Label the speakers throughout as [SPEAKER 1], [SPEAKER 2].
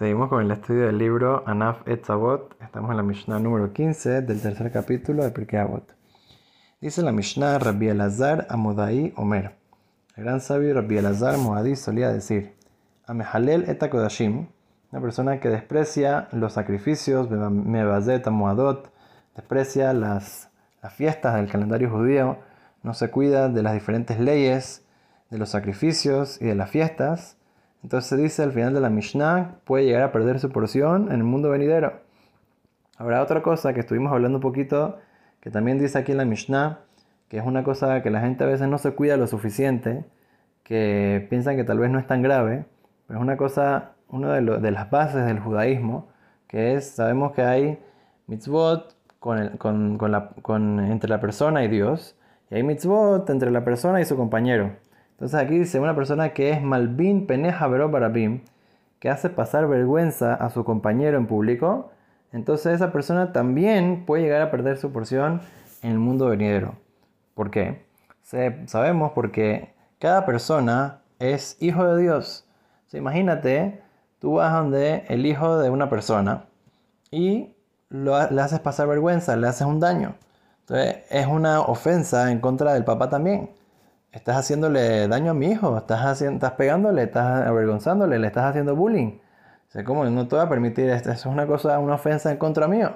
[SPEAKER 1] Seguimos con el estudio del libro Anaf Etzavot. Estamos en la Mishnah número 15 del tercer capítulo de Pirkei Avot. Dice la Mishnah Rabbi Elazar Amodai Omer. El gran sabio Rabbi Elazar Moadí solía decir: Amehalel et Kodashim, una persona que desprecia los sacrificios, Mebazet Amoadot, desprecia las, las fiestas del calendario judío, no se cuida de las diferentes leyes, de los sacrificios y de las fiestas, entonces dice al final de la Mishnah, puede llegar a perder su porción en el mundo venidero. Habrá otra cosa que estuvimos hablando un poquito, que también dice aquí en la Mishnah, que es una cosa que la gente a veces no se cuida lo suficiente, que piensan que tal vez no es tan grave, pero es una cosa, una de, de las bases del judaísmo, que es, sabemos que hay mitzvot con con, con la, entre la persona y Dios, y hay mitzvot entre la persona y su compañero. Entonces aquí dice una persona que es Malvin Peneja Barabim, que hace pasar vergüenza a su compañero en público, entonces esa persona también puede llegar a perder su porción en el mundo venidero. ¿Por qué? sabemos porque cada persona es hijo de Dios. imagínate, tú vas donde el hijo de una persona y le haces pasar vergüenza, le haces un daño. Entonces es una ofensa en contra del papá también estás haciéndole daño a mi hijo, estás, haciendo, estás pegándole, estás avergonzándole, le estás haciendo bullying. O sea, ¿cómo? No te voy a permitir esto, es una cosa, una ofensa en contra mío.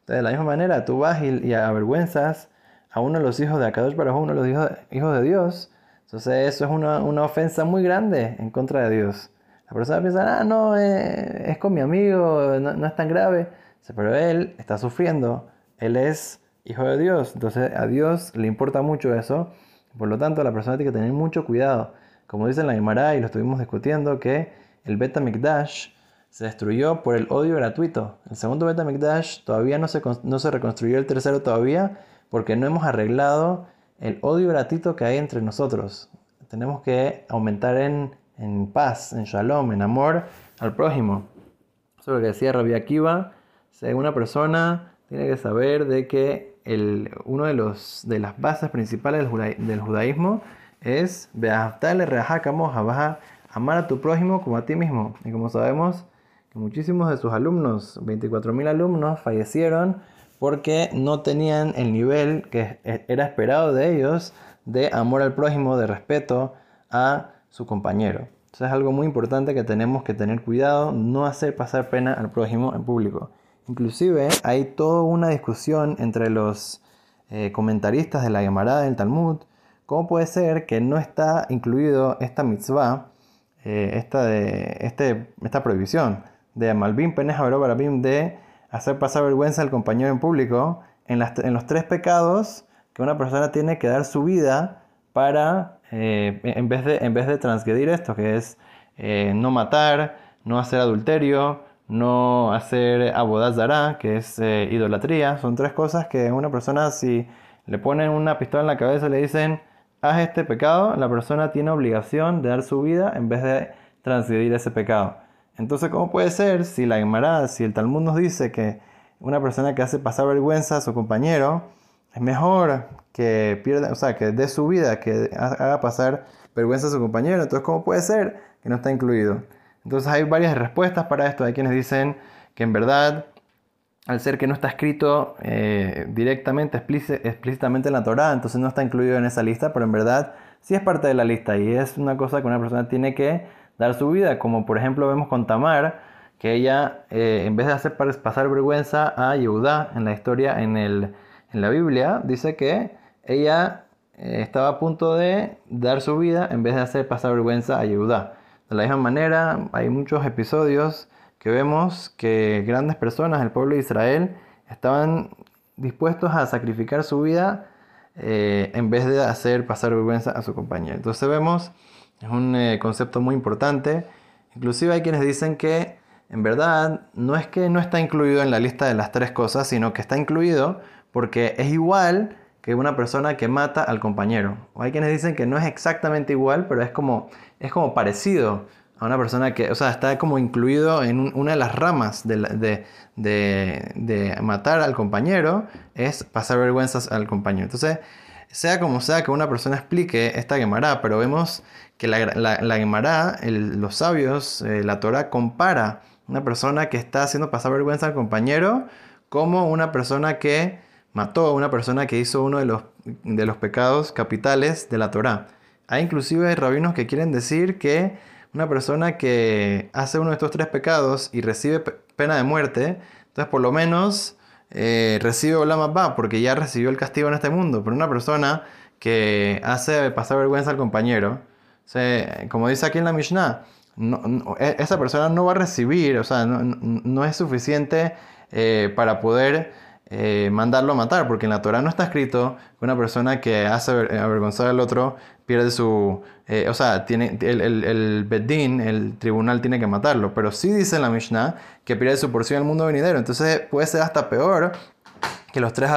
[SPEAKER 1] Entonces, de la misma manera, tú vas y, avergüenzas a uno de los hijos de Akadosh para uno de los hijos, hijos de Dios. Entonces, eso es una, una, ofensa muy grande en contra de Dios. La persona piensa, ah, no, eh, es con mi amigo, no, no es tan grave. Pero él está sufriendo, él es hijo de Dios. Entonces, a Dios le importa mucho eso. Por lo tanto, la persona tiene que tener mucho cuidado. Como dice la Gemara, y lo estuvimos discutiendo, que el Beta Mikdash se destruyó por el odio gratuito. El segundo Beta Mikdash todavía no se, no se reconstruyó, el tercero todavía, porque no hemos arreglado el odio gratuito que hay entre nosotros. Tenemos que aumentar en, en paz, en shalom, en amor al prójimo. Eso es lo que decía Rabbi Akiva. Si una persona tiene que saber de que el, uno de, los, de las bases principales del, judaísmo es amar a tu prójimo como a ti mismo. Y como sabemos, muchísimos de sus alumnos, 24.000 alumnos, fallecieron porque no tenían el nivel que era esperado de ellos de amor al prójimo, de respeto a su compañero. Eso es algo muy importante que tenemos que tener cuidado, no hacer pasar pena al prójimo en público. Inclusive hay toda una discusión entre los eh, comentaristas de la Gemara del Talmud, cómo puede ser que no está incluido esta mitzvah, eh, esta, de, este, esta prohibición de Malvin Peneja Barabim de hacer pasar vergüenza al compañero en público en, los tres pecados que una persona tiene que dar su vida para, eh, en, vez de, en vez de transgredir esto, que es no matar, no hacer adulterio, no hacer abodazara, que es eh, idolatría. Son tres cosas que una persona, si le ponen una pistola en la cabeza y le dicen, haz este pecado, la persona tiene obligación de dar su vida en vez de transgredir ese pecado. Entonces, ¿cómo puede ser si la Gemara, si el Talmud nos dice que una persona que hace pasar vergüenza a su compañero es mejor que pierda, o sea, que dé su vida, que haga pasar vergüenza a su compañero? Entonces, ¿cómo puede ser que no está incluido? Entonces hay varias respuestas para esto. Hay quienes dicen que en verdad, al ser que no está escrito eh, directamente, explícitamente en la Torah, entonces no está incluido en esa lista, pero en verdad sí es parte de la lista y es una cosa que una persona tiene que dar su vida, como por ejemplo vemos con Tamar, que ella, eh, en vez de hacer pasar vergüenza a Yehudá en la historia, en, el, en la Biblia, dice que ella eh, estaba a punto de dar su vida en vez de hacer pasar vergüenza a Yehudá. De la misma manera, hay muchos episodios que vemos que grandes personas del pueblo de Israel estaban dispuestos a sacrificar su vida eh, en vez de hacer pasar vergüenza a su compañero. Entonces vemos, es un eh, concepto muy importante. Inclusive hay quienes dicen que en verdad no es que no está incluido en la lista de las tres cosas, sino que está incluido porque es igual que una persona que mata al compañero. O hay quienes dicen que no es exactamente igual, pero es como, es como parecido a una persona que, o sea, está como incluido en una de las ramas de, de, matar al compañero, es pasar vergüenzas al compañero. Entonces, sea como sea que una persona explique esta Gemara, pero vemos que la, la, Gemara, los sabios, eh, la Torah compara una persona que está haciendo pasar vergüenza al compañero, como una persona que mató, una persona que hizo uno de los, de los pecados capitales de la Torá. Hay inclusive rabinos que quieren decir que una persona que hace uno de estos tres pecados y recibe pena de muerte, entonces por lo menos eh, recibe Olam va porque ya recibió el castigo en este mundo. Pero una persona que hace pasar vergüenza al compañero, como dice aquí en la Mishnah, e, esa persona no va a recibir, o sea, no, es suficiente eh, para poder eh, mandarlo a matar, porque en la Torah no está escrito que una persona que hace avergonzar al otro pierde su... Eh, o sea, tiene, el, el, el Bedín, el tribunal, tiene que matarlo, pero sí dice en la Mishnah que pierde su porción el mundo venidero, entonces puede ser hasta peor que los tres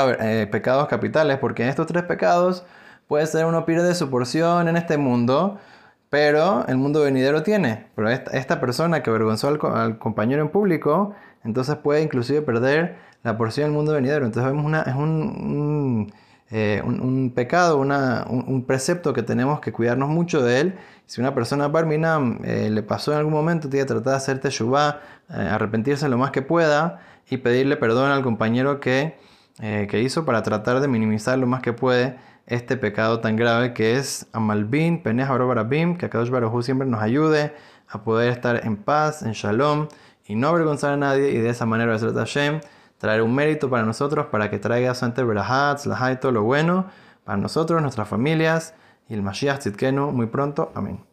[SPEAKER 1] pecados capitales, porque en estos tres pecados puede ser uno pierde su porción en este mundo, pero el mundo venidero tiene. Pero esta, persona que avergonzó al, compañero en público, entonces puede inclusive perder la porción del mundo venidero. Entonces vemos una, es un, eh, pecado, un, precepto que tenemos que cuidarnos mucho de él. Si una persona Barminam eh, le pasó en algún momento, tiene que tratar de hacer teshuvah, eh, arrepentirse lo más que pueda y pedirle perdón al compañero que, que hizo para tratar de minimizar lo más que puede este pecado tan grave que es Amalbin, Peneh Barabim, que Akadosh Baruj siempre nos ayude a poder estar en paz, en shalom y no avergonzar a nadie y de esa manera Hashem traer un mérito para nosotros para que traiga ante Berahat, la todo lo bueno para nosotros, nuestras familias y el Mashiach Tzidkenu muy pronto. Amén.